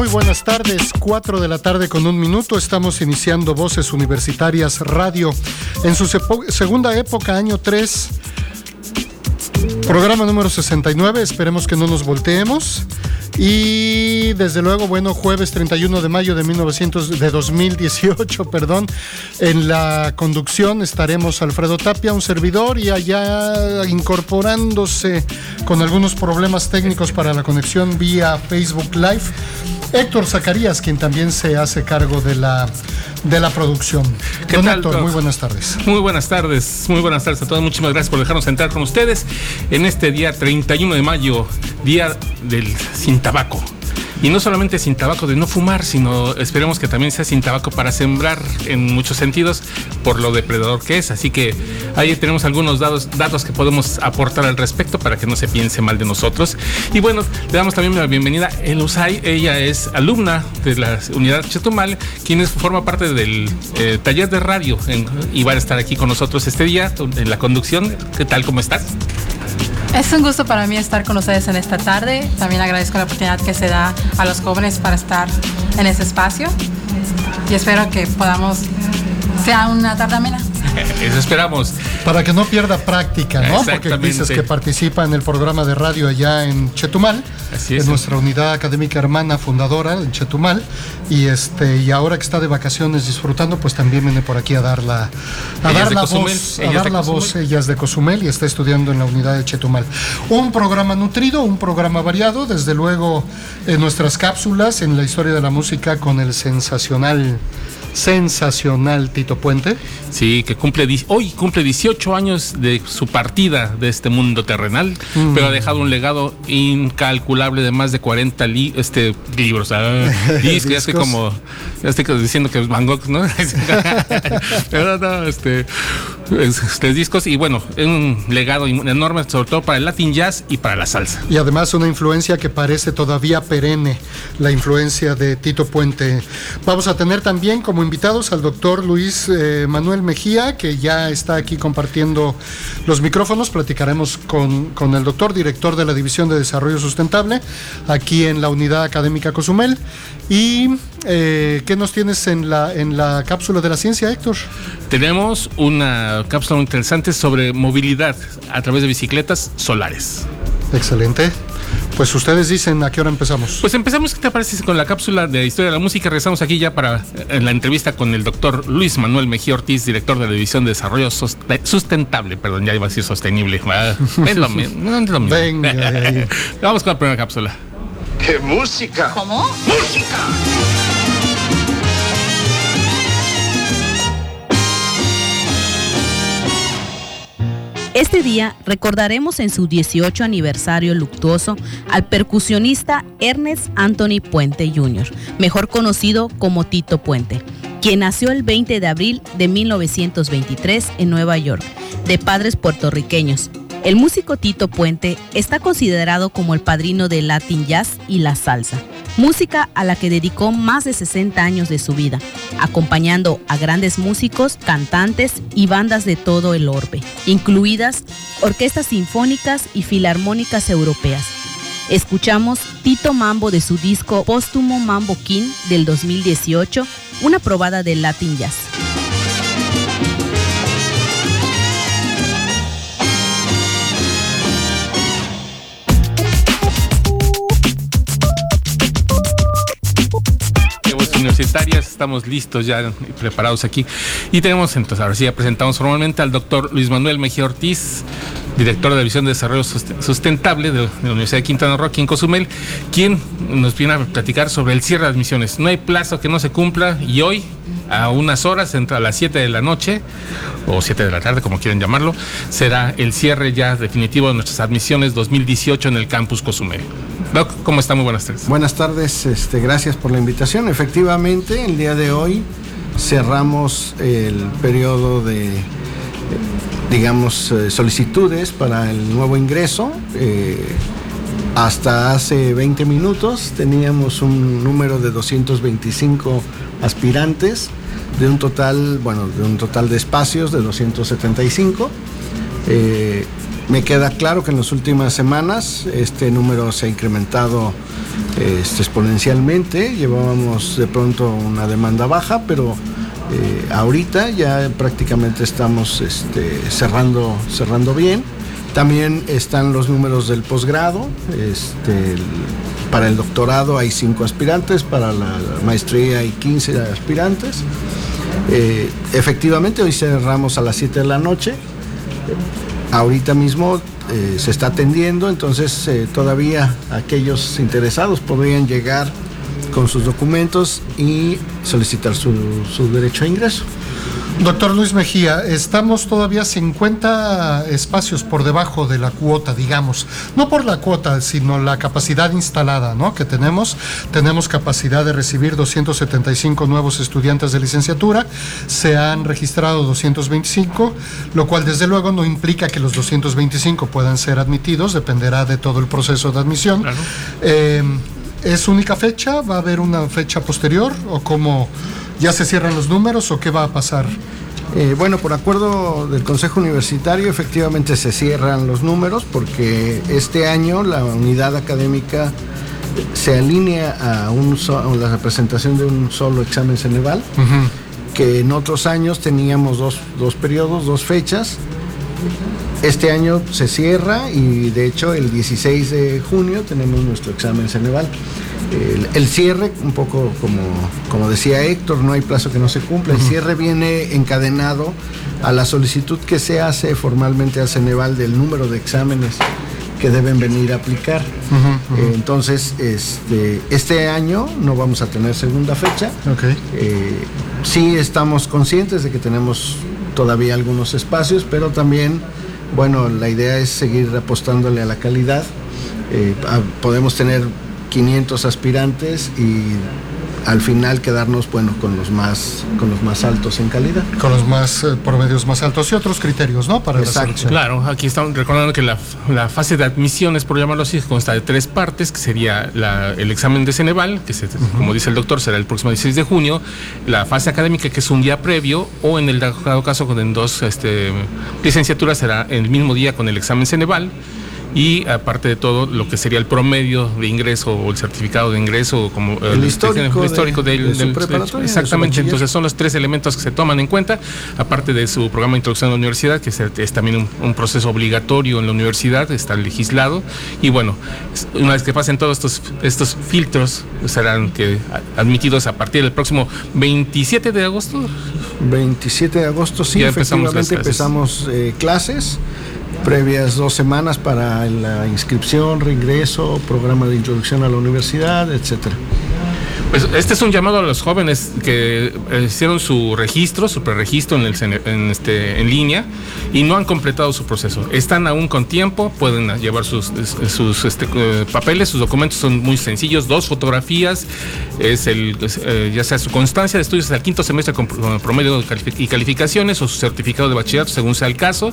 Muy buenas tardes, 4 de la tarde con un minuto. Estamos iniciando Voces Universitarias Radio en su segunda época, año 3, programa número 69. Esperemos que no nos volteemos. Y desde luego, bueno, jueves 31 de mayo de, 1900, de 2018, perdón, en la conducción estaremos Alfredo Tapia, un servidor, y allá incorporándose con algunos problemas técnicos para la conexión vía Facebook Live, Héctor Zacarías, quien también se hace cargo de la, de la producción. ¿Qué Don tal, Héctor, muy buenas tardes. Muy buenas tardes, muy buenas tardes a todos. Muchísimas gracias por dejarnos entrar con ustedes en este día 31 de mayo, día del sin tabaco. Y no solamente sin tabaco de no fumar, sino esperemos que también sea sin tabaco para sembrar en muchos sentidos por lo depredador que es. Así que ahí tenemos algunos datos, datos que podemos aportar al respecto para que no se piense mal de nosotros. Y bueno, le damos también la bienvenida a Elusay. Ella es alumna de la unidad Chetumal, quien es- forma parte del eh, taller de radio en- y va a estar aquí con nosotros este día en la conducción. ¿Qué tal? ¿Cómo estás? Es un gusto para mí estar con ustedes en esta tarde. También agradezco la oportunidad que se da a los jóvenes para estar en ese espacio. Y espero que podamos, sea una tarde amena. Eso esperamos. Para que no pierda práctica, ¿no? Porque dices que participa en el programa de radio allá en Chetumal, Así es. en nuestra unidad académica hermana fundadora en Chetumal, y este y ahora que está de vacaciones disfrutando, pues también viene por aquí a dar la a Ella dar la Cozumel, voz, a dar la voz. Ella es de Cozumel y está estudiando en la unidad de Chetumal. Un programa nutrido, un programa variado, desde luego en nuestras cápsulas en la historia de la música con el sensacional sensacional Tito Puente. Sí, que cumple hoy cumple 18 años de su partida de este mundo terrenal, pero ha dejado un legado incalculable de más de 40 li- este, libros, ah, discos, ya estoy como, ya estoy diciendo que es Van Gogh, ¿no? pero no, este, es- este, discos y bueno, es un legado enorme, sobre todo para el Latin Jazz y para la salsa. Y además una influencia que parece todavía perenne, la influencia de Tito Puente. Vamos a tener también como invitados al doctor Luis eh, Manuel Mejía, que ya está aquí compartiendo los micrófonos. Platicaremos con, con el doctor, director de la División de Desarrollo Sustentable, aquí en la Unidad Académica Cozumel. ¿Y eh, qué nos tienes en la, en la cápsula de la ciencia, Héctor? Tenemos una cápsula muy interesante sobre movilidad a través de bicicletas solares. Excelente. Pues ustedes dicen a qué hora empezamos. Pues empezamos, ¿qué te parece con la cápsula de historia de la música? Regresamos aquí ya para la entrevista con el doctor Luis Manuel Mejía Ortiz, director de la División de Desarrollo Soste- Sustentable, perdón, ya iba a decir sostenible. Ah, Es lo mismo, no es lo mismo. Venga. Vamos con la primera cápsula. ¡Qué música! ¿Cómo? Este día recordaremos en su 18 aniversario luctuoso al percusionista Ernest Anthony Puente Jr., mejor conocido como Tito Puente, quien nació el 20 de abril de 1923 en Nueva York, de padres puertorriqueños. El músico Tito Puente está considerado como el padrino del Latin Jazz y la salsa, música a la que dedicó más de 60 años de su vida, acompañando a grandes músicos, cantantes y bandas de todo el orbe, incluidas orquestas sinfónicas y filarmónicas europeas. Escuchamos Tito Mambo de su disco póstumo Mambo King del 2018, una probada del Latin Jazz. Universitarias, estamos listos ya y preparados aquí. Y tenemos entonces, ahora sí, ya presentamos formalmente al doctor Luis Manuel Mejía Ortiz, director de la División de Desarrollo Sust- Sustentable de la Universidad de Quintana Roo, aquí en Cozumel, quien nos viene a platicar sobre el cierre de admisiones. No hay plazo que no se cumpla y hoy, a unas horas, entre a las 7 de la noche o 7 de la tarde, como quieren llamarlo, será el cierre ya definitivo de nuestras admisiones 2018 en el campus Cozumel. ¿Cómo está? Muy buenas tardes. Buenas tardes, este, gracias por la invitación. Efectivamente, el día de hoy cerramos el periodo de, digamos, eh, solicitudes para el nuevo ingreso. Eh, hasta hace 20 minutos teníamos un número de 225 aspirantes de un total, bueno, de un total de espacios de 275. Eh, me queda claro que en las últimas semanas este número se ha incrementado este, exponencialmente. Llevábamos de pronto una demanda baja, pero eh, ahorita ya prácticamente estamos este, cerrando, cerrando bien. También están los números del posgrado. Este, para el doctorado hay cinco aspirantes, para la maestría hay 15 aspirantes. Eh, efectivamente, hoy cerramos a las 7 de la noche. Ahorita mismo eh, se está atendiendo, entonces eh, todavía aquellos interesados podrían llegar con sus documentos y solicitar su, su derecho a ingreso. Doctor Luis Mejía, estamos todavía 50 espacios por debajo de la cuota, digamos. No por la cuota, sino la capacidad instalada ¿no? que tenemos. Tenemos capacidad de recibir 275 nuevos estudiantes de licenciatura. Se han registrado 225, lo cual desde luego no implica que los 225 puedan ser admitidos, dependerá de todo el proceso de admisión. Eh, ¿Es única fecha? ¿Va a haber una fecha posterior? ¿O cómo ya se cierran los números o qué va a pasar? Eh, bueno, por acuerdo del Consejo Universitario, efectivamente se cierran los números porque este año la unidad académica se alinea a, un a la presentación de un solo examen Ceneval, que en otros años teníamos dos, dos periodos, dos fechas. Este año se cierra y de hecho el 16 de junio tenemos nuestro examen Ceneval. El, el, cierre, un poco como, como decía Héctor, no hay plazo que no se cumpla. El cierre viene encadenado a la solicitud que se hace formalmente al Ceneval del número de exámenes que deben venir a aplicar. Uh -huh, uh -huh. Entonces, este, este año no vamos a tener segunda fecha. Okay. Eh, sí estamos conscientes de que tenemos todavía algunos espacios, pero también, bueno, la idea es seguir apostándole a la calidad. Eh, a, podemos tener 500 aspirantes y al final quedarnos bueno con los más con los más altos en calidad con los más eh, promedios más altos y otros criterios no para Exacto. la selección claro aquí estamos recordando que la, la, fase de admisiones por llamarlo así consta de tres partes que sería la, el examen de Ceneval que se, uh -huh. como dice el doctor será el próximo 16 de junio la fase académica que es un día previo o en el dado caso con en dos este, licenciaturas será el mismo día con el examen Ceneval y aparte de todo lo que sería el promedio de ingreso o el certificado de ingreso como el, el histórico, el histórico de, del, de del exactamente entonces son los tres elementos que se toman en cuenta aparte de su programa de introducción a la universidad que es, es también un, un, proceso obligatorio en la universidad está legislado y bueno una vez que pasen todos estos estos filtros serán que admitidos a partir del próximo 27 de agosto. 27 de agosto sí ya efectivamente empezamos, empezamos eh, clases previas dos semanas para la inscripción, reingreso, programa de introducción a la universidad, etcétera. Pues este es un llamado a los jóvenes que hicieron su registro, su preregistro en, este, en línea y no han completado su proceso. Están aún con tiempo, pueden llevar sus, este, papeles, sus documentos son muy sencillos, dos fotografías, es el, eh, ya sea su constancia de estudios al quinto semestre con promedio y calificaciones o su certificado de bachillerato según sea el caso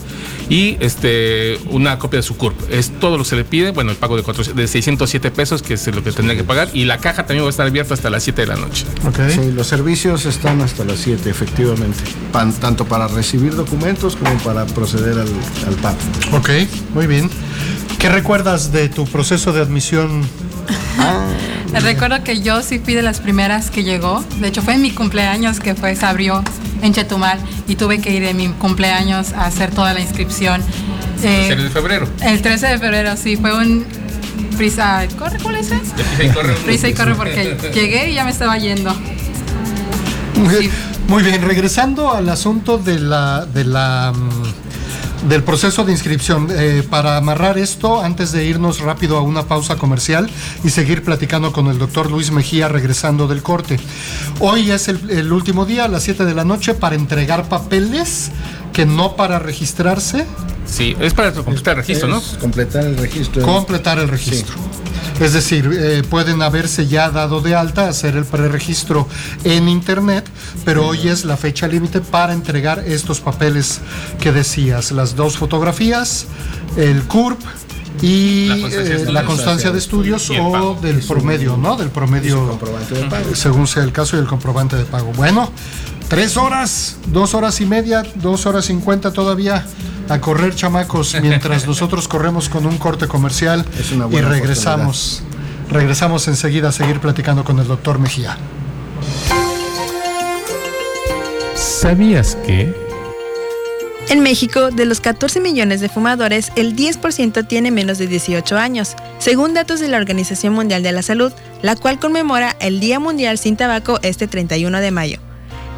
y este, una copia de su CURP. Es todo lo que se le pide, bueno, el pago de, cuatro, de 607 pesos que es lo que tendría que pagar y la caja también va a estar abierta hasta las 7 de la noche. Okay. Sí, los servicios están hasta las 7, efectivamente. Pan, tanto para recibir documentos como para proceder al, al pago. Ok, muy bien. ¿Qué recuerdas de tu proceso de admisión? Ah. Recuerdo que yo sí fui de las primeras que llegó. De hecho, fue en mi cumpleaños que fue, se abrió en Chetumal y tuve que ir en mi cumpleaños a hacer toda la inscripción. Eh, ¿El de febrero? El 13 de febrero, sí. Fue un prisa, corre, ¿cuál es? Prisa y corre. Prisa y corre porque llegué y ya me estaba yendo. Sí. Muy bien, regresando al asunto de la, de la del proceso de inscripción. Eh, para amarrar esto, antes de irnos rápido a una pausa comercial y seguir platicando con el doctor Luis Mejía regresando del corte. Hoy es el, el último día, a las 7 de la noche, para entregar papeles que no para registrarse. Sí, es para completar el registro, ¿no? Es completar el registro. Completar el registro. Es decir, eh, pueden haberse ya dado de alta, hacer el preregistro en internet, pero hoy es la fecha límite para entregar estos papeles que decías, las dos fotografías, el CURP y La constancia de eh, la constancia de estudios o del promedio, ¿no? Del promedio, comprobante de pago. según sea el caso, y el comprobante de pago. Bueno, tres horas, dos horas y media, dos horas cincuenta todavía a correr, chamacos, mientras nosotros corremos con un corte comercial Es una y buena regresamos. Regresamos enseguida a seguir platicando con el doctor Mejía. ¿Sabías que? En México, de los 14 millones de fumadores, el 10% tiene menos de 18 años, según datos de la Organización Mundial de la Salud, la cual conmemora el Día Mundial sin Tabaco este 31 de mayo.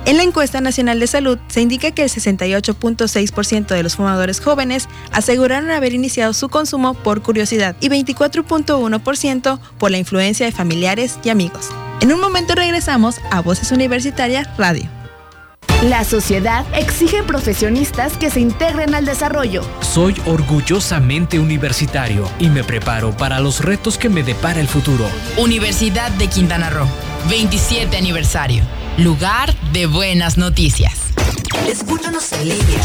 En la encuesta nacional de salud se indica que el 68.6% de los fumadores jóvenes aseguraron haber iniciado su consumo por curiosidad y 24.1% por la influencia de familiares y amigos. En un momento regresamos a Voces Universitarias Radio. La sociedad exige profesionistas que se integren al desarrollo. Soy orgullosamente universitario y me preparo para los retos que me depara el futuro. Universidad de Quintana Roo, 27 aniversario. Lugar de buenas noticias. Escúchanos en línea,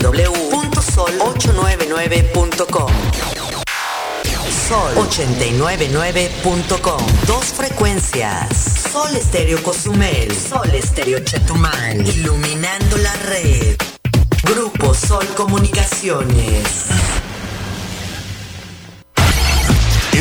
www.sol899.com Sol899.com Dos frecuencias. Sol Estéreo Cozumel, Sol Estéreo Chetumal, iluminando la red. Grupo Sol Comunicaciones.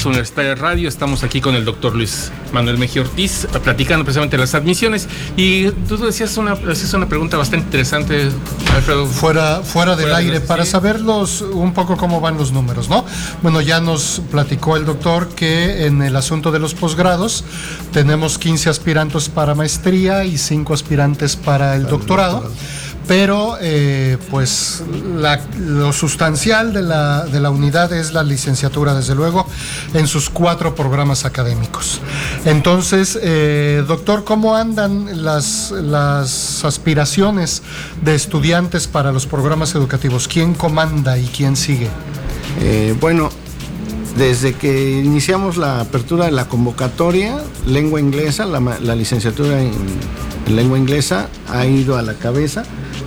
Estamos a Voces Universitarias Radio, estamos aquí con el doctor Luis Manuel Mejía Ortiz, platicando precisamente de las admisiones. Y tú decías una, hacías una pregunta bastante interesante, Alfredo. Fuera, fuera del Fuera de- aire, para sí. saber los, un poco cómo van los números, ¿no? Bueno, ya nos platicó el doctor que en el asunto de los posgrados tenemos 15 aspirantes para maestría y 5 aspirantes para el doctorado. Pero, eh, pues, lo sustancial de la, de la unidad es la licenciatura, desde luego, en sus cuatro programas académicos. Entonces, eh, doctor, ¿cómo andan las, las aspiraciones de estudiantes para los programas educativos? ¿Quién comanda y quién sigue? Eh, bueno, desde que iniciamos la apertura de la convocatoria, lengua inglesa, la, la licenciatura en, en lengua inglesa ha ido a la cabeza.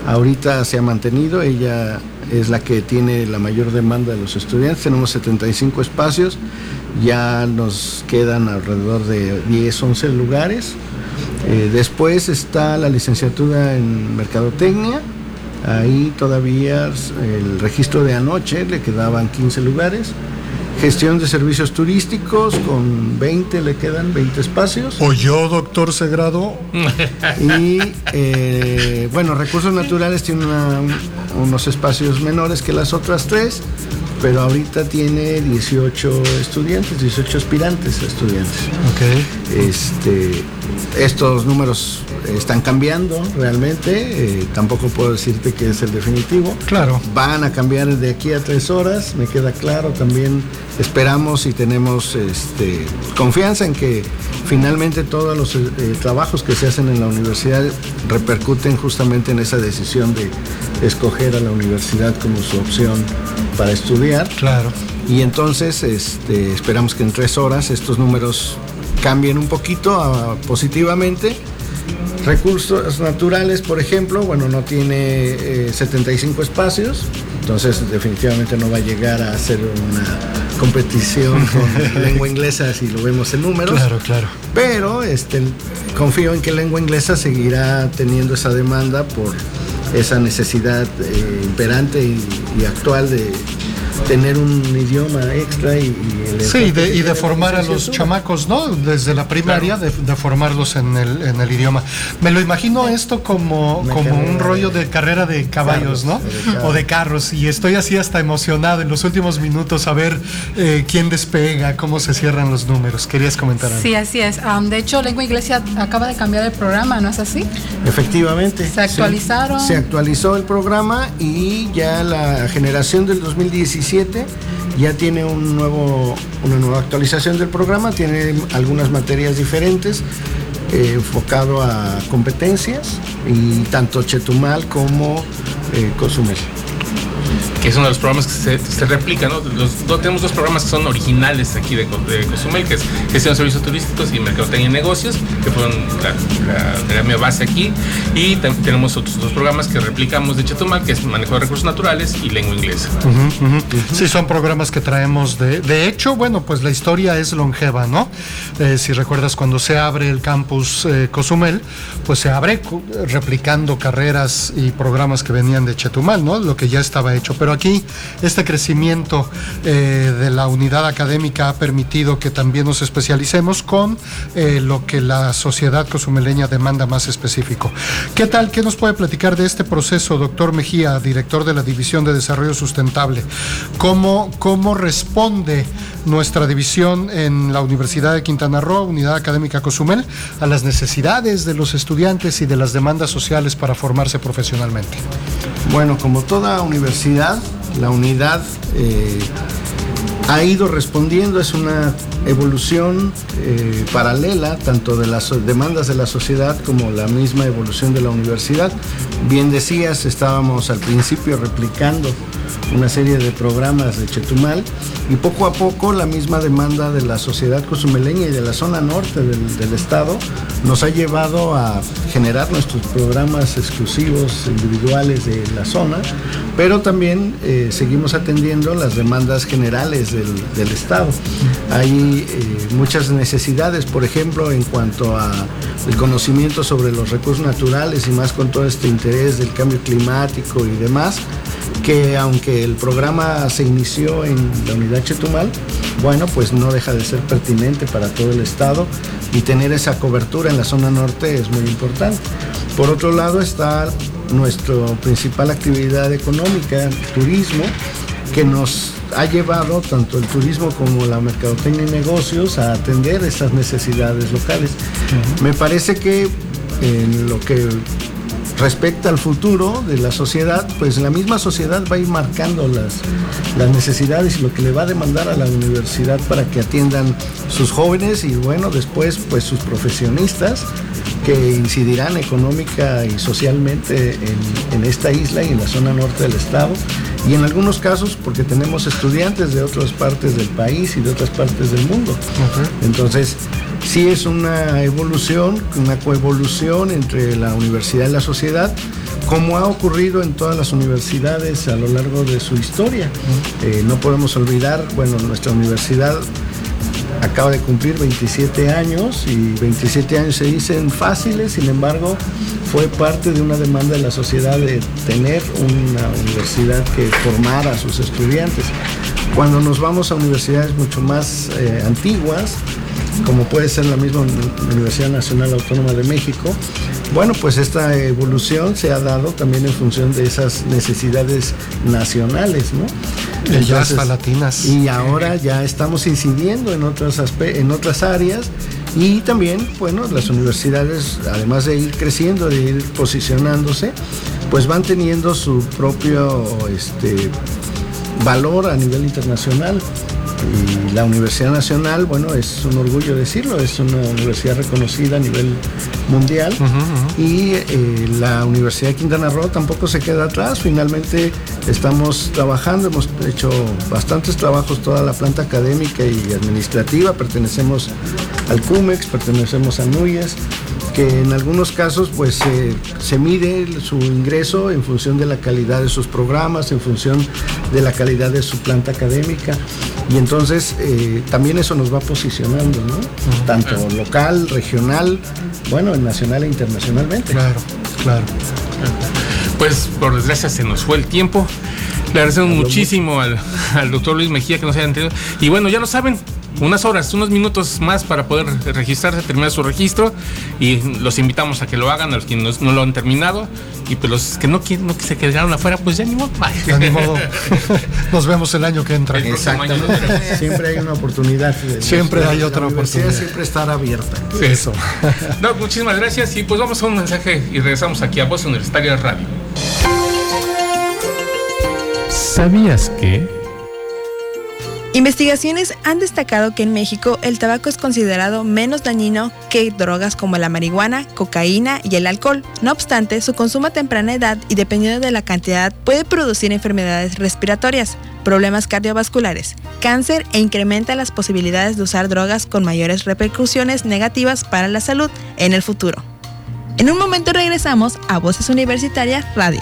Ahorita se ha mantenido, ella es la que tiene la mayor demanda de los estudiantes. Tenemos 75 espacios, ya nos quedan alrededor de 10, 11 lugares. Eh, después está la licenciatura en Mercadotecnia. Ahí todavía el registro de anoche le quedaban 15 lugares. Gestión de servicios turísticos con 20 le quedan 20 espacios. ¿O yo, doctor Segrado? Y eh, bueno, recursos naturales tiene una- unos espacios menores que las otras tres, pero ahorita tiene 18 estudiantes, 18 aspirantes a estudiantes. Ok. Este, estos números están cambiando realmente, eh, tampoco puedo decirte que es el definitivo. Claro. Van a cambiar de aquí a tres horas, me queda claro. También esperamos y tenemos este, confianza en que finalmente todos los eh, trabajos que se hacen en la universidad repercuten justamente en esa decisión de escoger a la universidad como su opción para estudiar. Claro. Y entonces este, esperamos que en tres horas estos números cambien un poquito a- positivamente. Recursos naturales, por ejemplo, bueno, no tiene eh, 75 espacios, entonces definitivamente no va a llegar a ser una competición con lengua inglesa si lo vemos en números. Claro, claro. Pero este, confío en que lengua inglesa seguirá teniendo esa demanda por esa necesidad eh, imperante y, y actual de, tener un idioma extra y, sí, y de, formar a los chamacos, ¿no? Desde la primaria, de, formarlos en el, en el, idioma. Me lo imagino esto como, como un rollo de carrera de caballos, ¿no? O de carros. Y estoy así hasta emocionado en los últimos minutos a ver eh, quién despega, cómo se cierran los números. ¿Querías comentar algo? Sí, así es. de hecho, Lengua Iglesia acaba de cambiar el programa, ¿no es así? Efectivamente. Se actualizaron. Se, se actualizó el programa y ya la generación del 2017 ya tiene una nueva actualización del programa, tiene algunas materias diferentes, eh, enfocado a competencias, y tanto Chetumal como eh, que es uno de los programas que se, se replica, ¿no? tenemos dos programas que son originales aquí de, de Cozumel, que es Gestión de Servicios Turísticos y Mercadotecnia y Negocios, que fueron la, mi base aquí. Y tenemos otros dos programas que replicamos de Chetumal, que es Manejo de Recursos Naturales y Lengua Inglesa. Sí, son programas que traemos de... De hecho, bueno, pues la historia es longeva, ¿no? Eh, si recuerdas, cuando se abre el campus eh, Cozumel, pues se abre replicando carreras y programas que venían de Chetumal, ¿no? Lo que ya estaba hecho. Pero aquí este crecimiento eh, de la unidad académica ha permitido que también nos especialicemos con eh, lo que la sociedad cozumeleña demanda más específico. ¿Qué tal? ¿Qué nos puede platicar de este proceso, doctor Mejía, director de la División de Desarrollo Sustentable? ¿Cómo, cómo responde nuestra división en la Universidad de Quintana Roo, Unidad Académica Cozumel, a las necesidades de los estudiantes y de las demandas sociales para formarse profesionalmente? Bueno, como toda universidad, la unidad eh, ha ido respondiendo, es una evolución eh, paralela tanto de las demandas de la sociedad como la misma evolución de la universidad. Bien decías, estábamos al principio replicando una serie de programas de Chetumal y poco a poco la misma demanda de la sociedad cozumeleña y de la zona norte del, estado nos ha llevado a generar nuestros programas exclusivos individuales de la zona, pero también eh, seguimos atendiendo las demandas generales del, estado. Hay eh, muchas necesidades, por ejemplo, en cuanto a el conocimiento sobre los recursos naturales y más con todo este interés del cambio climático y demás que aunque el programa se inició en la unidad Chetumal, bueno, pues no deja de ser pertinente para todo el estado y tener esa cobertura en la zona norte es muy importante. Por otro lado está nuestra principal actividad económica, el turismo, que nos ha llevado tanto el turismo como la mercadotecnia y negocios a atender esas necesidades locales. Me parece que en lo que respecto al futuro de la sociedad, pues la misma sociedad va a ir marcando las, las necesidades y lo que le va a demandar a la universidad para que atiendan sus jóvenes y bueno, después pues sus profesionistas que incidirán económica y socialmente en, esta isla y en la zona norte del estado y en algunos casos porque tenemos estudiantes de otras partes del país y de otras partes del mundo. Entonces, sí es una evolución, una coevolución entre la universidad y la sociedad, como ha ocurrido en todas las universidades a lo largo de su historia. Eh, no podemos olvidar, bueno, nuestra universidad acaba de cumplir 27 años y 27 años se dicen fáciles, sin embargo, fue parte de una demanda de la sociedad de tener una universidad que formara a sus estudiantes. Cuando nos vamos a universidades mucho más eh, antiguas, como puede ser la misma Universidad Nacional Autónoma de México, bueno, pues esta evolución se ha dado también en función de esas necesidades nacionales, ¿no? Entonces, palatinas. Y ahora ya estamos incidiendo en otras, en otras áreas y también, bueno, las universidades, además de ir creciendo, de ir posicionándose, pues van teniendo su propio este, valor a nivel internacional. Y la Universidad Nacional, bueno, es un orgullo decirlo, es una universidad reconocida a nivel mundial. Y eh, la Universidad de Quintana Roo tampoco se queda atrás. Finalmente estamos trabajando, hemos hecho bastantes trabajos, toda la planta académica y administrativa. Pertenecemos al CUMEX, pertenecemos a NUYES que en algunos casos pues se mide su ingreso en función de la calidad de sus programas, en función de la calidad de su planta académica y entonces eh, también eso nos va posicionando, ¿no? Tanto local, regional, bueno, nacional e internacionalmente. Claro, claro. Pues por desgracia se nos fue el tiempo. Le agradecemos muchísimo al, al doctor Luis Mejía que nos haya entendido. Y bueno, ya lo saben, unas horas, unos minutos más para poder registrarse, terminar su registro y los invitamos a que lo hagan, a los que no, no lo han terminado y pues los que no, quieren, no que se quedaron afuera, pues ya ni modo. Ya ni modo. Nos vemos el año que entra. Exactamente. Siempre hay una oportunidad. Siempre hay otra oportunidad. Siempre estará abierta. Sí. Eso. No, muchísimas gracias y pues vamos a un mensaje y regresamos aquí a Voz Universitaria Radio. ¿Sabías que? Investigaciones han destacado que en México el tabaco es considerado menos dañino que drogas como la marihuana, cocaína y el alcohol. No obstante, su consumo a temprana edad y dependiendo de la cantidad puede producir enfermedades respiratorias, problemas cardiovasculares, cáncer e incrementa las posibilidades de usar drogas con mayores repercusiones negativas para la salud en el futuro. En un momento regresamos a Voces Universitarias Radio.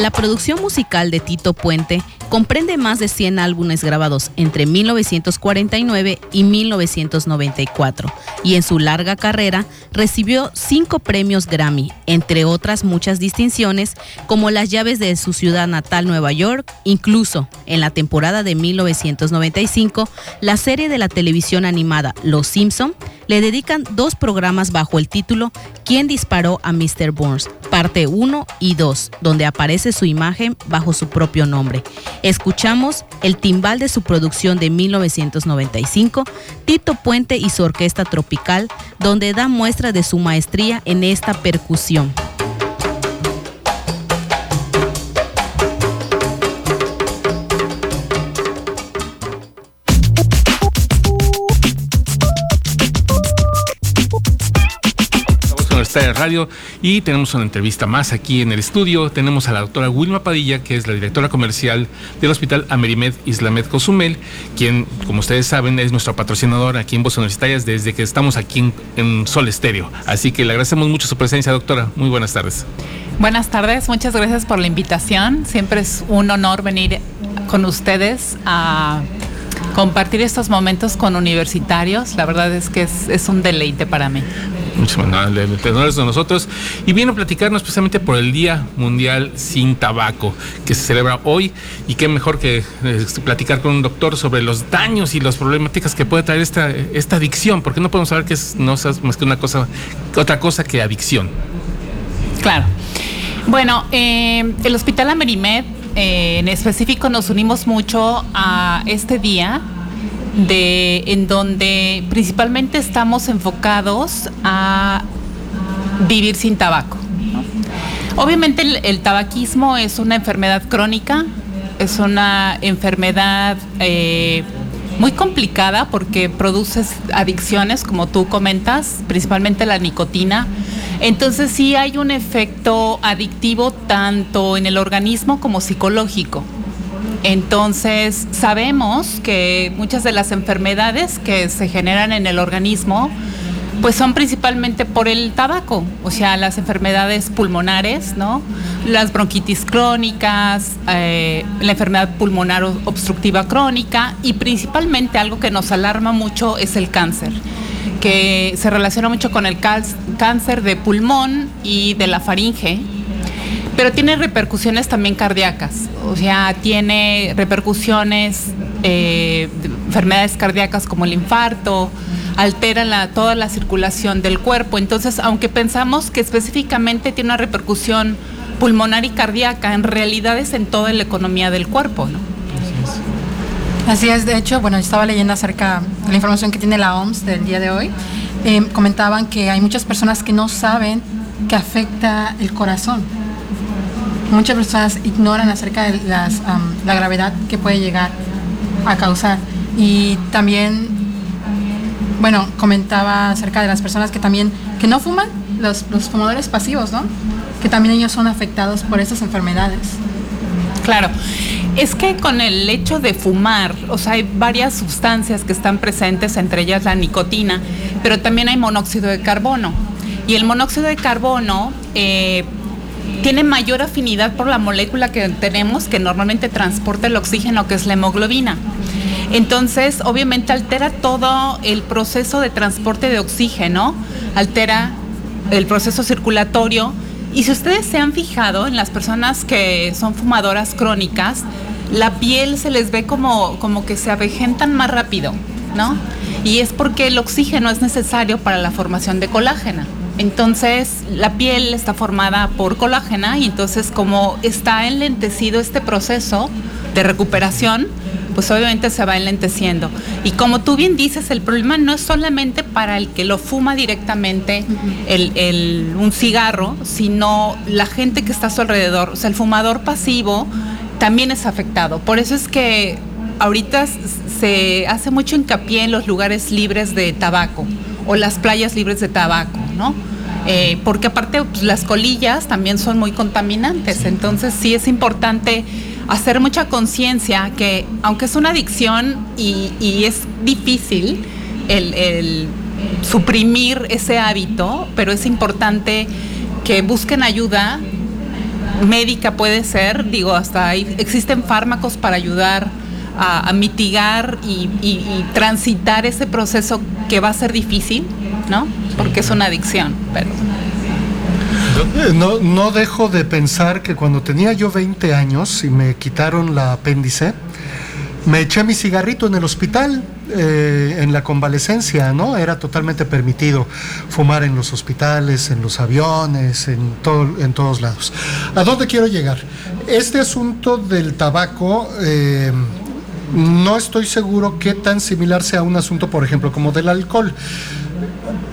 La producción musical de Tito Puente comprende más de 100 álbumes grabados entre 1949 y 1994 y en su larga carrera recibió cinco premios Grammy, entre otras muchas distinciones como las llaves de su ciudad natal Nueva York, incluso en la temporada de 1995 la serie de la televisión animada Los Simpson le dedican dos programas bajo el título ¿Quién disparó a Mr. Burns? Parte 1 y 2, donde aparece su imagen bajo su propio nombre. Escuchamos el timbal de su producción de 1995, Tito Puente y su orquesta tropical, donde da muestra de su maestría en esta percusión. Voz Universitaria Radio y tenemos una entrevista más aquí en el estudio. Tenemos a la doctora Wilma Padilla, que es la directora comercial del Hospital Amerimed Islamet Cozumel, quien, como ustedes saben, es nuestro patrocinador aquí en Voz Universitarias desde que estamos aquí en, Sol Estéreo. Así que le agradecemos mucho su presencia, doctora. Muy buenas tardes. Buenas tardes, muchas gracias por la invitación. Siempre es un honor venir con ustedes a compartir estos momentos con universitarios. La verdad es que es un deleite para mí. Muchísimas gracias, de nosotros. Y viene a platicarnos precisamente por el Día Mundial Sin Tabaco, que se celebra hoy. Y qué mejor que eh, platicar con un doctor sobre los daños y las problemáticas que puede traer esta, esta adicción, porque no podemos saber que es no es más que una cosa, otra cosa que adicción. Claro. Bueno, eh, el Hospital Amerimed eh, en específico nos unimos mucho a este día de en donde principalmente estamos enfocados a vivir sin tabaco. Obviamente el, el tabaquismo es una enfermedad crónica, es una enfermedad eh, muy complicada porque produce adicciones, como tú comentas, principalmente la nicotina. Entonces sí hay un efecto adictivo tanto en el organismo como psicológico. Entonces sabemos que muchas de las enfermedades que se generan en el organismo pues son principalmente por el tabaco, o sea, las enfermedades pulmonares, ¿no? Las bronquitis crónicas, eh, la enfermedad pulmonar obstructiva crónica y principalmente algo que nos alarma mucho es el cáncer, que se relaciona mucho con el cáncer de pulmón y de la faringe, pero tiene repercusiones también cardíacas, o sea, tiene repercusiones, eh, de enfermedades cardíacas como el infarto, altera la, toda la circulación del cuerpo. Entonces, aunque pensamos que específicamente tiene una repercusión pulmonar y cardíaca, en realidad es en toda la economía del cuerpo, ¿no? Así es, de hecho, bueno, estaba leyendo acerca de la información que tiene la OMS del día de hoy. Eh, comentaban que hay muchas personas que no saben que afecta el corazón. Muchas personas ignoran acerca de las, um, la gravedad que puede llegar a causar. Y también bueno, comentaba acerca de las personas que también, que no fuman, los, los fumadores pasivos, ¿no? Que también ellos son afectados por estas enfermedades. Claro, es que con el hecho de fumar, o sea, hay varias sustancias que están presentes, entre ellas la nicotina, pero también hay monóxido de carbono. Y el monóxido de carbono eh, tiene mayor afinidad por la molécula que tenemos que normalmente transporta el oxígeno, que es la hemoglobina. Entonces, obviamente altera todo el proceso de transporte de oxígeno, altera el proceso circulatorio. Y si ustedes se han fijado en las personas que son fumadoras crónicas, la piel se les ve como, como que se avejentan más rápido, ¿no? Y es porque el oxígeno es necesario para la formación de colágeno. Entonces, la piel está formada por colágena y entonces como está enlentecido este proceso de recuperación, pues obviamente se va enlenteciendo. Y como tú bien dices, el problema no es solamente para el que lo fuma directamente el, un cigarro, sino la gente que está a su alrededor. O sea, el fumador pasivo también es afectado. Por eso es que ahorita se hace mucho hincapié en los lugares libres de tabaco o las playas libres de tabaco, ¿no? Eh, porque aparte pues, las colillas también son muy contaminantes, entonces sí es importante hacer mucha conciencia que aunque es una adicción y, es difícil el, suprimir ese hábito, pero es importante que busquen ayuda médica puede ser, digo, hasta ahí existen fármacos para ayudar a, mitigar y, transitar ese proceso que va a ser difícil, ¿no? Porque es una adicción, pero... Eh, no, no dejo de pensar que cuando tenía yo 20 años y me quitaron la apéndice, me eché mi cigarrito en el hospital, eh, en la convalecencia, ¿no? Era totalmente permitido fumar en los hospitales, en los aviones, en, todo, en todos lados. ¿A dónde quiero llegar? Este asunto del tabaco... Eh, no estoy seguro qué tan similar sea un asunto, por ejemplo, como del alcohol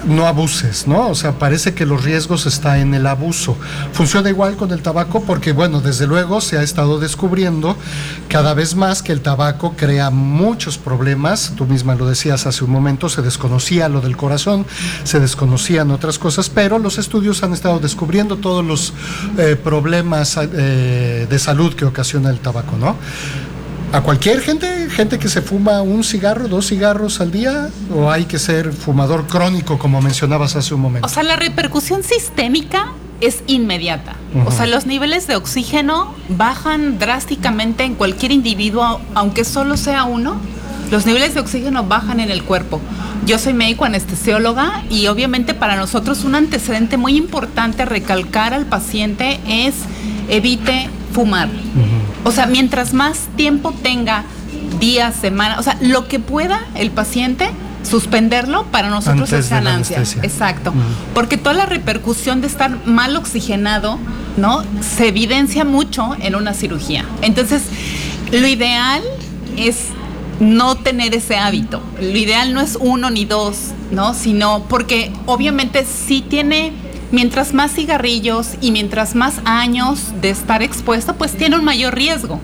no abuses, ¿no? O sea, parece que los riesgos están en el abuso. Funciona igual con el tabaco porque, bueno, desde luego se ha estado descubriendo cada vez más que el tabaco crea muchos problemas. Tú misma lo decías hace un momento, se desconocía lo del corazón, se desconocían otras cosas, pero los estudios han estado descubriendo todos los eh, problemas eh, de salud que ocasiona el tabaco, ¿no? A cualquier gente, gente que se fuma un cigarro, dos cigarros al día, o hay que ser fumador crónico, como mencionabas hace un momento? O sea, la repercusión sistémica es inmediata. O sea, los niveles de oxígeno bajan drásticamente en cualquier individuo, aunque solo sea uno. Los niveles de oxígeno bajan en el cuerpo. Yo soy médico anestesióloga y obviamente para nosotros un antecedente muy importante a recalcar al paciente es evite fumar. O sea, mientras más tiempo tenga, días, semanas, o sea, lo que pueda el paciente, suspenderlo para nosotros es ganancia. Exacto. Porque toda la repercusión de estar mal oxigenado, ¿no? Se evidencia mucho en una cirugía. Entonces, lo ideal es no tener ese hábito. Lo ideal no es uno ni dos, ¿no? Sino porque obviamente sí tiene mientras más cigarrillos y mientras más años de estar expuesto, pues tiene un mayor riesgo.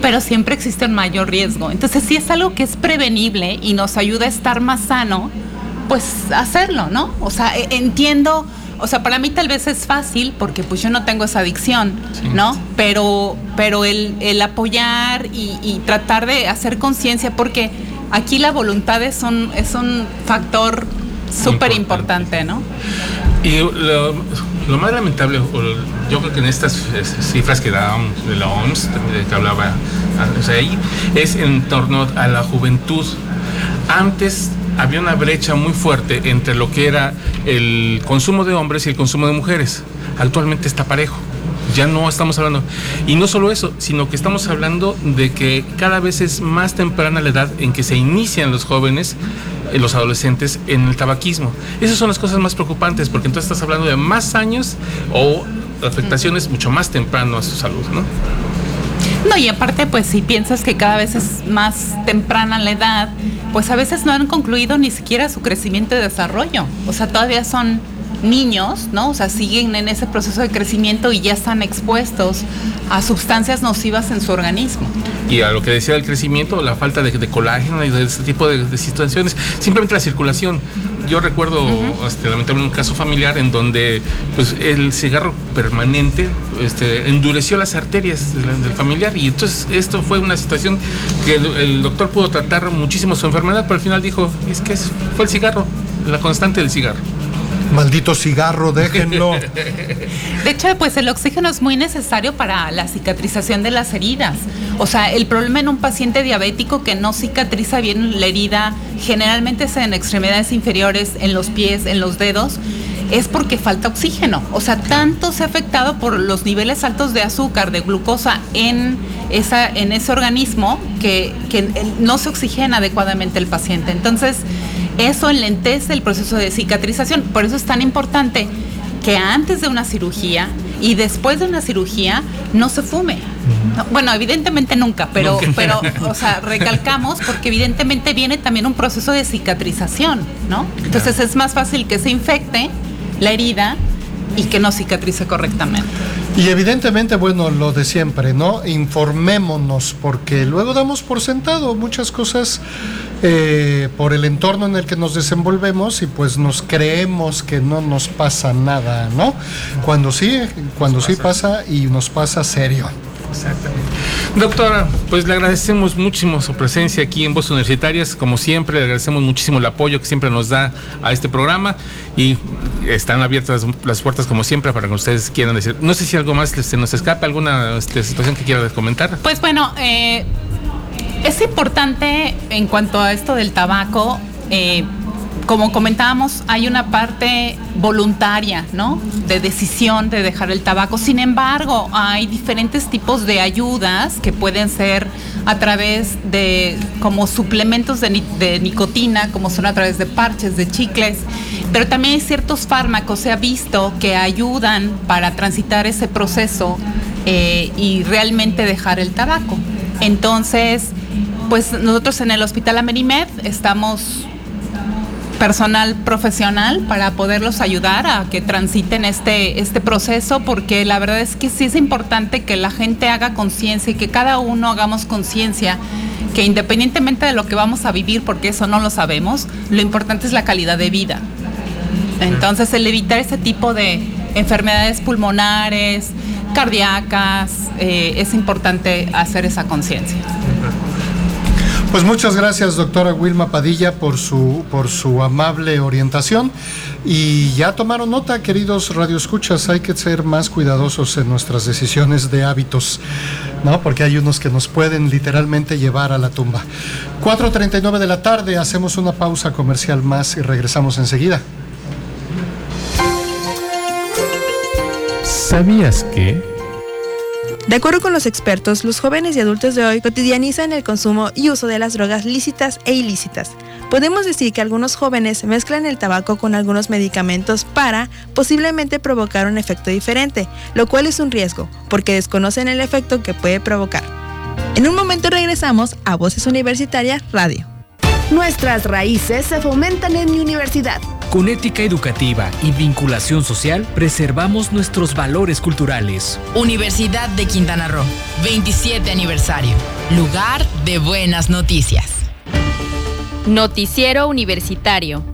Pero siempre existe un mayor riesgo. Entonces, si es algo que es prevenible y nos ayuda a estar más sano, pues hacerlo, ¿no? O sea, e, entiendo, o sea, para mí tal vez es fácil porque pues yo no tengo esa adicción, ¿no? Pero, pero el, apoyar y, tratar de hacer conciencia, porque aquí la voluntad es un, es un factor súper importante, ¿no? Y lo, más lamentable, yo creo que en estas cifras que da de la OMS, de que hablaba ahí, es en torno a la juventud. Antes había una brecha muy fuerte entre lo que era el consumo de hombres y el consumo de mujeres. Actualmente está parejo. Ya no estamos hablando. Y no solo eso, sino que estamos hablando de que cada vez es más temprana la edad en que se inician los jóvenes los adolescentes en el tabaquismo. Esas son las cosas más preocupantes, porque entonces estás hablando de más años o afectaciones mucho más temprano a su salud, ¿no? No, y aparte, pues si piensas que cada vez es más temprana la edad, pues a veces no han concluido ni siquiera su crecimiento y desarrollo. O sea, todavía son niños, ¿no? O sea, siguen en ese proceso de crecimiento y ya están expuestos a sustancias nocivas en su organismo. Y a lo que decía del crecimiento, la falta de, de colágeno y de este tipo de, de situaciones, simplemente la circulación. Yo recuerdo este, lamentablemente un caso familiar en donde pues, el cigarro permanente este, endureció las arterias del, del familiar y entonces esto fue una situación que el, el doctor pudo tratar muchísimo su enfermedad, pero al final dijo, es que fue el cigarro, la constante del cigarro. Maldito cigarro, déjenlo. De hecho, pues el oxígeno es muy necesario para la cicatrización de las heridas. O sea, el problema en un paciente diabético que no cicatriza bien la herida, generalmente es en extremidades inferiores, en los pies, en los dedos, es porque falta oxígeno. O sea, tanto se ha afectado por los niveles altos de azúcar, de glucosa en, esa, en ese organismo que, que no se oxigena adecuadamente el paciente. Entonces, eso enlentece el proceso de cicatrización. Por eso es tan importante que antes de una cirugía y después de una cirugía no se fume. No, bueno, evidentemente nunca, pero, Nunca. pero, o sea, recalcamos porque evidentemente viene también un proceso de cicatrización, ¿no? Entonces es más fácil que se infecte la herida y que no cicatrice correctamente. Y evidentemente, bueno, lo de siempre, ¿no? Informémonos, porque luego damos por sentado muchas cosas eh, por el entorno en el que nos desenvolvemos y pues nos creemos que no nos pasa nada, ¿no? Cuando sí, cuando sí pasa y nos pasa serio. Exactamente. Doctora, pues le agradecemos muchísimo su presencia aquí en Voces Universitarias. Como siempre, le agradecemos muchísimo el apoyo que siempre nos da a este programa y están abiertas las puertas como siempre para que ustedes quieran decir. No sé si algo más se nos escapa, alguna este, situación que quiera comentar. Pues bueno, eh, es importante en cuanto a esto del tabaco, eh, como comentábamos, hay una parte voluntaria, ¿no? De decisión de dejar el tabaco. Sin embargo, hay diferentes tipos de ayudas que pueden ser a través de como suplementos de, ni- de nicotina, como son a través de parches, de chicles, pero también hay ciertos fármacos, se ha visto, que ayudan para transitar ese proceso eh, y realmente dejar el tabaco. Entonces, pues nosotros en el Hospital Amerimed estamos personal profesional para poderlos ayudar a que transiten este, este proceso, porque la verdad es que sí es importante que la gente haga conciencia y que cada uno hagamos conciencia que independientemente de lo que vamos a vivir, porque eso no lo sabemos, lo importante es la calidad de vida. Entonces, el evitar ese tipo de enfermedades pulmonares, cardíacas, eh, es importante hacer esa conciencia. Pues muchas gracias, doctora Wilma Padilla, por su, por su amable orientación. Y ya tomaron nota, queridos radioescuchas, hay que ser más cuidadosos en nuestras decisiones de hábitos, ¿no? Porque hay unos que nos pueden literalmente llevar a la tumba. 4.39 de la tarde, hacemos una pausa comercial más y regresamos enseguida. ¿Sabías que? De acuerdo con los expertos, los jóvenes y adultos de hoy cotidianizan el consumo y uso de las drogas lícitas e ilícitas. Podemos decir que algunos jóvenes mezclan el tabaco con algunos medicamentos para posiblemente provocar un efecto diferente, lo cual es un riesgo, porque desconocen el efecto que puede provocar. En un momento regresamos a Voces Universitarias Radio. Nuestras raíces se fomentan en mi universidad. Con ética educativa y vinculación social, preservamos nuestros valores culturales. Universidad de Quintana Roo, 27 aniversario. Lugar de buenas noticias. Noticiero Universitario.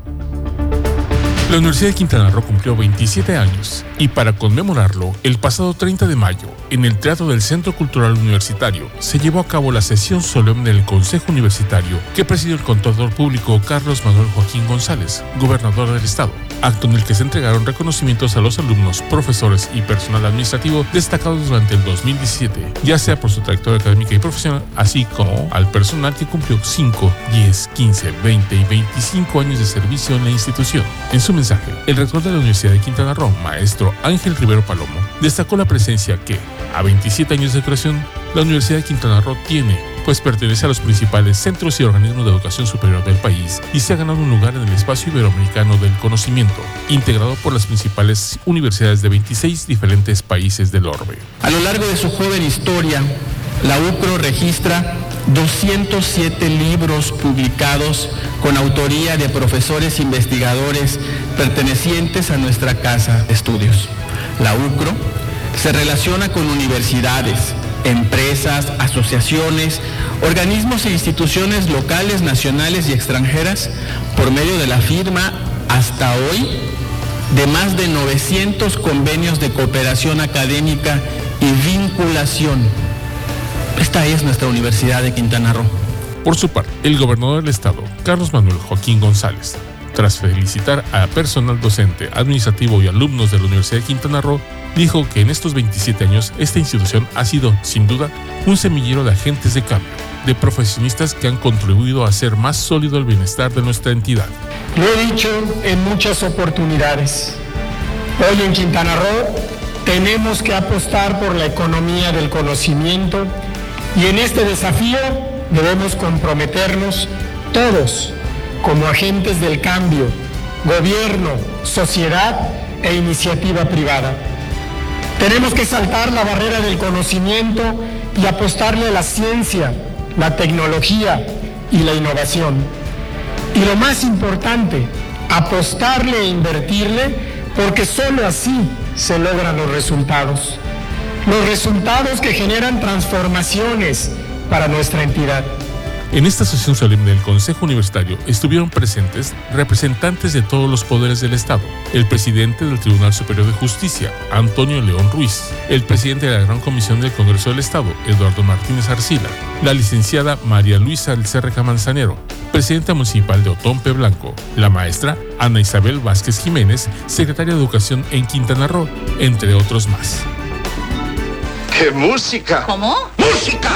La Universidad de Quintana Roo cumplió 27 años y para conmemorarlo, el pasado 30 de mayo, en el Teatro del Centro Cultural Universitario, se llevó a cabo la sesión solemne del Consejo Universitario que presidió el contador público Carlos Manuel Joaquín González, gobernador del estado, acto en el que se entregaron reconocimientos a los alumnos, profesores y personal administrativo destacados durante el 2017, ya sea por su trayectoria académica y profesional, así como al personal que cumplió 5, 10, 15, 20 y 25 años de servicio en la institución. En su mensaje, el rector de la Universidad de Quintana Roo, maestro Ángel Rivero Palomo, destacó la presencia que, a 27 años de creación, la Universidad de Quintana Roo tiene, pues pertenece a los principales centros y organismos de educación superior del país y se ha ganado un lugar en el espacio iberoamericano del conocimiento, integrado por las principales universidades de 26 diferentes países del orbe. A lo largo de su joven historia, la UCRO registra 207 libros publicados con autoría de profesores investigadores pertenecientes a nuestra casa de estudios. La UCRO se relaciona con universidades, empresas, asociaciones, organismos e instituciones locales, nacionales y extranjeras por medio de la firma hasta hoy de más de 900 convenios de cooperación académica y vinculación. Esta es nuestra Universidad de Quintana Roo. Por su parte, el gobernador del estado, Carlos Manuel Joaquín González, tras felicitar a personal docente, administrativo y alumnos de la Universidad de Quintana Roo, dijo que en estos 27 años esta institución ha sido, sin duda, un semillero de agentes de cambio, de profesionistas que han contribuido a hacer más sólido el bienestar de nuestra entidad. Lo he dicho en muchas oportunidades. Hoy en Quintana Roo tenemos que apostar por la economía del conocimiento y en este desafío debemos comprometernos todos como agentes del cambio, gobierno, sociedad e iniciativa privada. Tenemos que saltar la barrera del conocimiento y apostarle a la ciencia, la tecnología y la innovación. Y lo más importante, apostarle e invertirle porque solo así se logran los resultados. Los resultados que generan transformaciones para nuestra entidad. En esta sesión solemne del Consejo Universitario estuvieron presentes representantes de todos los poderes del Estado, el presidente del Tribunal Superior de Justicia, Antonio León Ruiz, el presidente de la Gran Comisión del Congreso del Estado, Eduardo Martínez Arcila, la licenciada María Luisa Alcerreca Manzanero, presidenta municipal de Otompe Blanco, la maestra Ana Isabel Vázquez Jiménez, secretaria de Educación en Quintana Roo, entre otros más. ¡Qué música! ¿Cómo? ¡Música!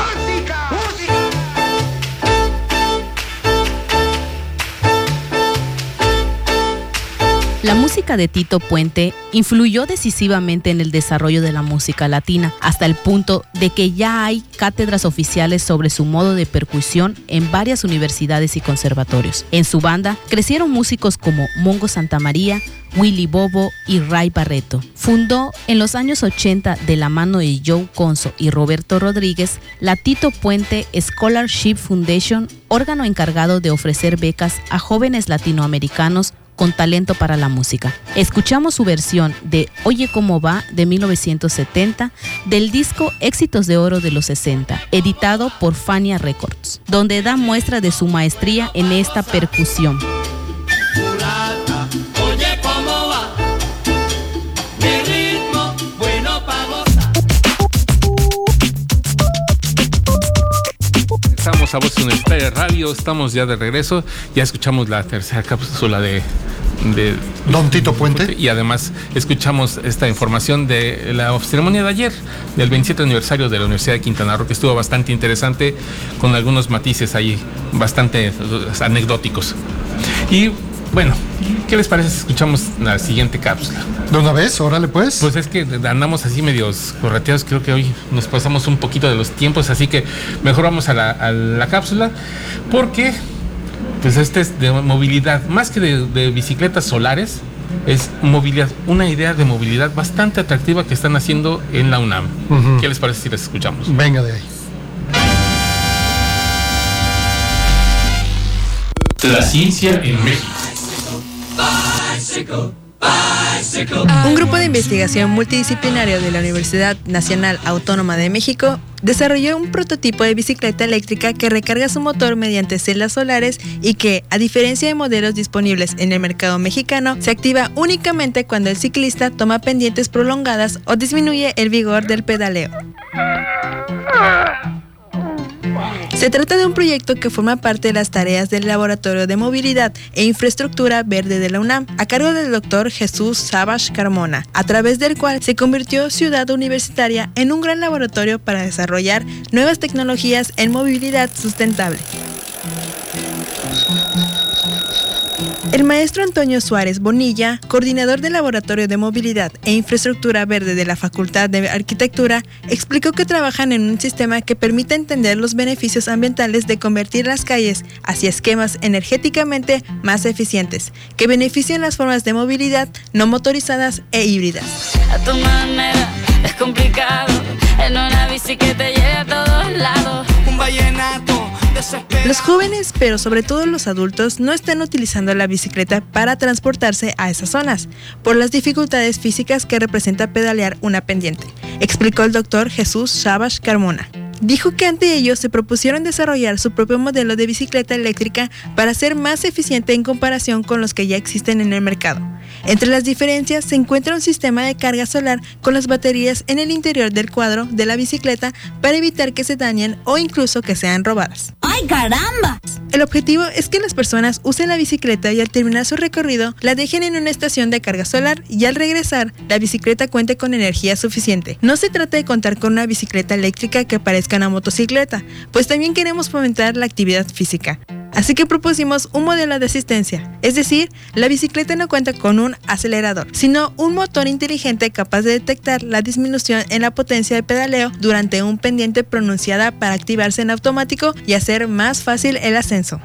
La música de Tito Puente influyó decisivamente en el desarrollo de la música latina, hasta el punto de que ya hay cátedras oficiales sobre su modo de percusión en varias universidades y conservatorios. En su banda crecieron músicos como Mongo Santamaría, Willy Bobo y Ray Barreto. Fundó en los años 80 de la mano de Joe Conso y Roberto Rodríguez la Tito Puente Scholarship Foundation, órgano encargado de ofrecer becas a jóvenes latinoamericanos con talento para la música. Escuchamos su versión de Oye cómo va de 1970 del disco Éxitos de Oro de los 60, editado por Fania Records, donde da muestra de su maestría en esta percusión. Estamos a Voz Universitaria Radio, estamos ya de regreso, ya escuchamos la tercera cápsula de, de Don Tito Puente. Y además escuchamos esta información de la ceremonia de ayer, del 27 aniversario de la Universidad de Quintana Roo, que estuvo bastante interesante, con algunos matices ahí bastante anecdóticos. Y bueno, ¿qué les parece si escuchamos la siguiente cápsula? ¿De una vez? Órale pues. Pues es que andamos así medios correteados, creo que hoy nos pasamos un poquito de los tiempos, así que mejor vamos a la, a la cápsula, porque pues este es de movilidad, más que de, de bicicletas solares, es movilidad, una idea de movilidad bastante atractiva que están haciendo en la UNAM. ¿Qué les parece si les escuchamos? Venga de ahí. La ciencia en México. Un grupo de investigación multidisciplinario de la Universidad Nacional Autónoma de México desarrolló un prototipo de bicicleta eléctrica que recarga su motor mediante celdas solares y que, a diferencia de modelos disponibles en el mercado mexicano, se activa únicamente cuando el ciclista toma pendientes prolongadas o disminuye el vigor del pedaleo. Se trata de un proyecto que forma parte de las tareas del Laboratorio de Movilidad e Infraestructura Verde de la UNAM, a cargo del doctor Jesús Savage Carmona, a través del cual se convirtió Ciudad Universitaria en un gran laboratorio para desarrollar nuevas tecnologías en movilidad sustentable. El maestro Antonio Suárez Bonilla, coordinador del Laboratorio de Movilidad e Infraestructura Verde de la Facultad de Arquitectura, explicó que trabajan en un sistema que permite entender los beneficios ambientales de convertir las calles hacia esquemas energéticamente más eficientes, que benefician las formas de movilidad no motorizadas e híbridas. A tu manera es complicado En una bici que te lleve a todos lados. Un vallenato. Los jóvenes, pero sobre todo los adultos, no están utilizando la bicicleta para transportarse a esas zonas, por las dificultades físicas que representa pedalear una pendiente, explicó el doctor Jesús Shabash Carmona. Dijo que ante ello se propusieron desarrollar su propio modelo de bicicleta eléctrica para ser más eficiente en comparación con los que ya existen en el mercado. Entre las diferencias se encuentra un sistema de carga solar con las baterías en el interior del cuadro de la bicicleta para evitar que se dañen o incluso que sean robadas. ¡Ay, caramba! El objetivo es que las personas usen la bicicleta y al terminar su recorrido la dejen en una estación de carga solar y al regresar la bicicleta cuente con energía suficiente. No se trata de contar con una bicicleta eléctrica que parezca una motocicleta, pues también queremos fomentar la actividad física. Así que propusimos un modelo de asistencia, es decir, la bicicleta no cuenta con un acelerador, sino un motor inteligente capaz de detectar la disminución en la potencia de pedaleo durante un pendiente pronunciada para activarse en automático y hacer más fácil el ascenso.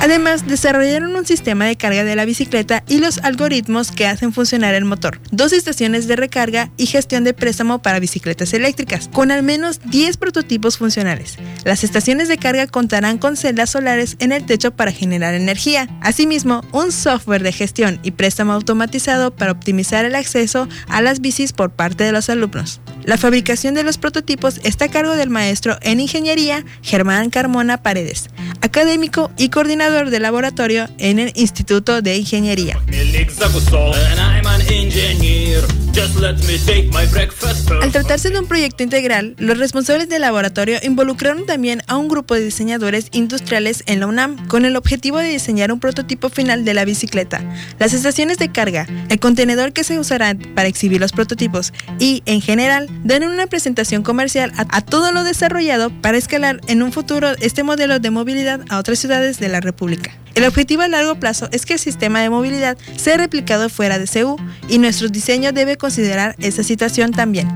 Además, desarrollaron un sistema de carga de la bicicleta y los algoritmos que hacen funcionar el motor, dos estaciones de recarga y gestión de préstamo para bicicletas eléctricas, con al menos 10 prototipos funcionales. Las estaciones de carga contarán con celdas solares en el techo para generar energía. Asimismo, un software de gestión y préstamo automatizado para optimizar el acceso a las bicis por parte de los alumnos. La fabricación de los prototipos está a cargo del maestro en ingeniería Germán Carmona Paredes, académico y coordinador de laboratorio en el Instituto de Ingeniería. Al tratarse de un proyecto integral, los responsables del laboratorio involucraron también a un grupo de diseñadores industriales en la UNAM con el objetivo de diseñar un prototipo final de la bicicleta, las estaciones de carga, el contenedor que se usará para exhibir los prototipos y, en general, dar una presentación comercial a, a todo lo desarrollado para escalar en un futuro este modelo de movilidad a otras ciudades de la República. El objetivo a largo plazo es que el sistema de movilidad sea replicado fuera de CEU y nuestro diseño debe considerar esa situación también.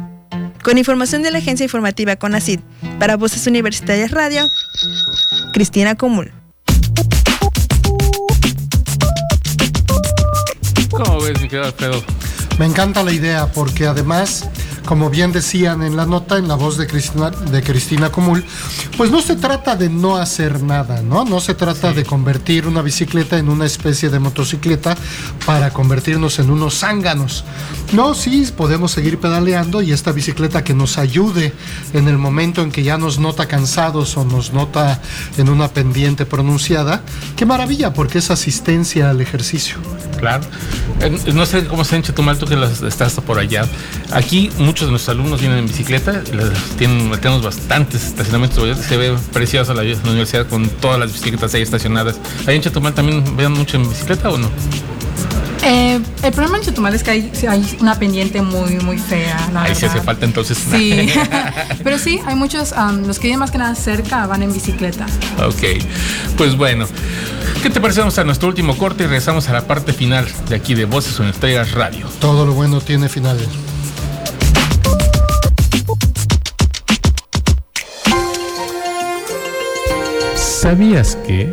Con información de la agencia informativa CONACID, para Voces Universitarias Radio, Cristina Comul. ¿Cómo ves, mi querido Alfredo? Me encanta la idea porque además, como bien decían en la nota, en la voz de Cristina, de Cristina Comul, pues no se trata de no hacer nada, ¿no? No se trata de convertir una bicicleta en una especie de motocicleta para convertirnos en unos zánganos. No, sí, podemos seguir pedaleando y esta bicicleta que nos ayude en el momento en que ya nos nota cansados o nos nota en una pendiente pronunciada, qué maravilla, porque es asistencia al ejercicio. Claro. Eh, No sé cómo se en Chetumal, tú que las- estás por allá. Aquí muchos de nuestros alumnos vienen en bicicleta, tienen, tenemos bastantes estacionamientos, se ve preciosa la, la universidad con todas las bicicletas ahí estacionadas. ¿Ahí en Chetumal también vean mucho en bicicleta o no? Eh, el problema en Chetumal es que hay, sí, hay una pendiente muy, muy fea, la Ahí sí verdad. hace falta entonces. Sí, pero sí, hay muchos, los que viven más que nada cerca van en bicicleta. ok, pues bueno. ¿Qué te parece? Vamos a nuestro último corte y regresamos a la parte final de aquí de Voces Universitarias Radio. Todo lo bueno tiene finales. ¿Sabías que?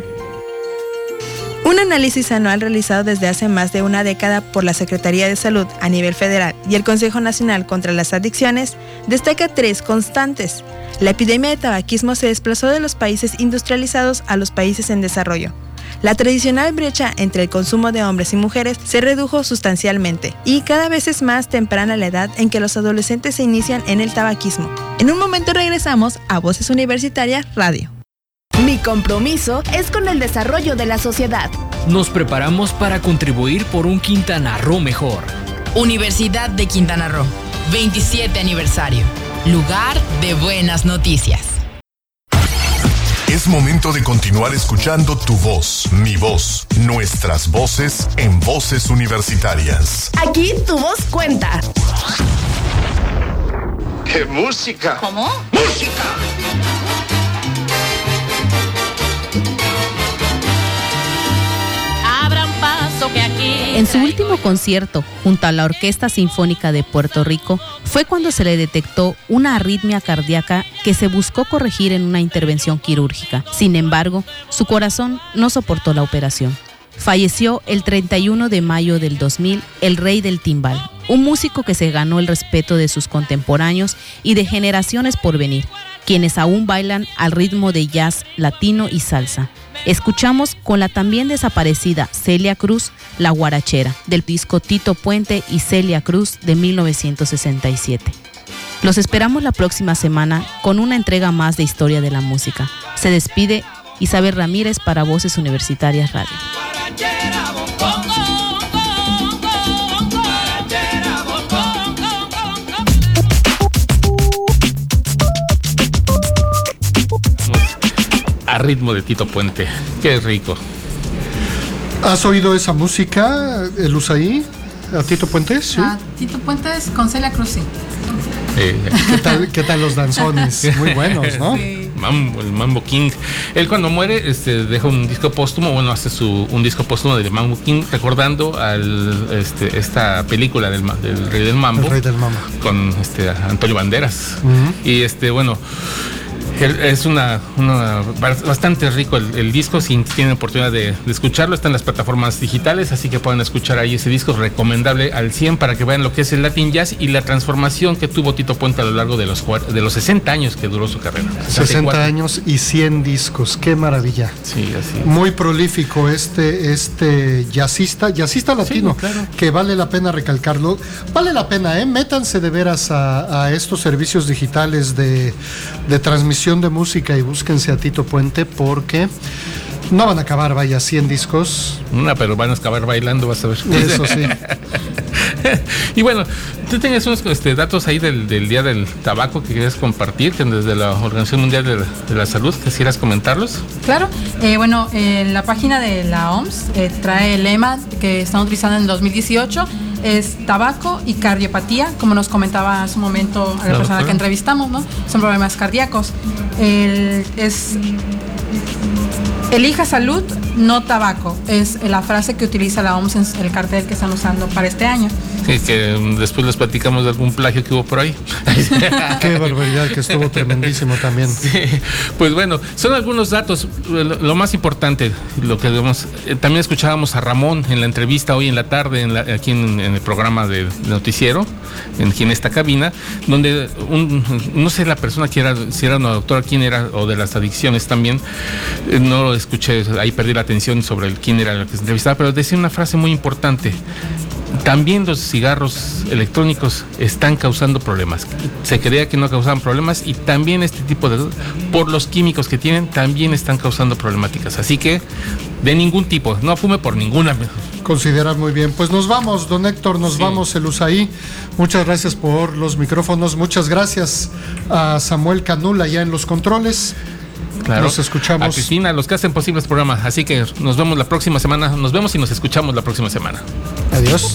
Análisis anual realizado desde hace más de una década por la Secretaría de Salud a nivel federal y el Consejo Nacional contra las Adicciones destaca tres constantes. La epidemia de tabaquismo se desplazó de los países industrializados a los países en desarrollo. La tradicional brecha entre el consumo de hombres y mujeres se redujo sustancialmente y cada vez es más temprana la edad en que los adolescentes se inician en el tabaquismo. En un momento regresamos a Voces Universitarias Radio. Mi compromiso es con el desarrollo de la sociedad. Nos preparamos para contribuir por un Quintana Roo mejor. Universidad de Quintana Roo, 27 aniversario. Lugar de buenas noticias. Es momento de continuar escuchando tu voz, mi voz, nuestras voces en voces universitarias. Aquí tu voz cuenta. ¡Qué música! ¿Cómo? ¡Música! En su último concierto, junto a la Orquesta Sinfónica de Puerto Rico, fue cuando se le detectó una arritmia cardíaca que se buscó corregir en una intervención quirúrgica. Sin embargo, su corazón no soportó la operación. Falleció el 31 de mayo del 2000 el rey del timbal, un músico que se ganó el respeto de sus contemporáneos y de generaciones por venir, quienes aún bailan al ritmo de jazz latino y salsa. Escuchamos con la también desaparecida Celia Cruz, La Guarachera, del disco Tito Puente y Celia Cruz de 1967. Los esperamos la próxima semana con una entrega más de Historia de la Música. Se despide Isabel Ramírez para Voces Universitarias Radio. A ritmo de Tito Puente. Qué rico. ¿Has oído esa música, el Usaí? ¿A Tito Puentes? Sí. Ah, Tito Puentes con Celia Cruz, sí. Eh, ¿Qué, tal, ¿Qué tal los danzones? Muy buenos, ¿no? Mambo, el Mambo King. Él cuando muere este, deja un disco póstumo, bueno, hace su, un disco póstumo del Mambo King, recordando al, este, esta película del, Rey del Mambo. El Rey del Mambo. Con este, Antonio Banderas. Y este, bueno, es una, una- bastante rico el, el disco. Si tienen oportunidad de, de escucharlo, está en las plataformas digitales, así que pueden escuchar ahí ese disco recomendable al 100 para que vean lo que es el Latin Jazz y la transformación que tuvo Tito Puente a lo largo de los, de los 60 años que duró su carrera. 60 años y 100 discos, qué maravilla. Sí, así. Muy prolífico este, este jazzista, jazzista latino, que vale la pena recalcarlo. Vale la pena, ¿eh? Métanse de veras a, a estos servicios digitales de, de transmisión de música y búsquense a Tito Puente porque no van a acabar, vaya, 100 discos. Una, pero van a acabar bailando, vas a ver. Eso sí. y bueno, tú tienes unos este, datos ahí del, del Día del Tabaco que quieres compartir, que desde la Organización Mundial de la, de la Salud, quisieras comentarlos. Claro, eh, bueno, eh, la página de la OMS eh, trae el lema que están utilizando en 2018, es tabaco y cardiopatía, como nos comentaba hace un momento a la Claro, persona claro. que entrevistamos, ¿no? Son problemas cardíacos. El- es Elija salud, no tabaco. Es la frase que utiliza la OMS en el cartel que están usando para este año. Que, que, mm, después les platicamos de algún plagio que hubo por ahí. Qué barbaridad, que estuvo tremendísimo también. Pues bueno, son algunos datos. Lo, más importante, lo que vemos, eh, también escuchábamos a Ramón en la entrevista hoy en la tarde, en la- aquí en, en el programa de, de noticiero, en, aquí en esta cabina, donde un, no sé la persona que era, si era una doctora, quién era, o de las adicciones también, eh, no lo escuché, ahí perdí la atención sobre el, quién era el que se entrevistaba, pero decía una frase muy importante. También los cigarros electrónicos están causando problemas. Se creía que no causaban problemas y también este tipo de... Por los químicos que tienen, también están causando problemáticas. Así que de ningún tipo, no fume por ninguna. Considerar muy bien. Pues nos vamos, don Héctor, nos vamos, el USAID. Muchas gracias por los micrófonos. Muchas gracias a Samuel Canula ya en los controles. Claro. Nos escuchamos. A Cristina, los que hacen posible este programa. Así que nos vemos la próxima semana. Nos vemos y nos escuchamos la próxima semana. Adiós.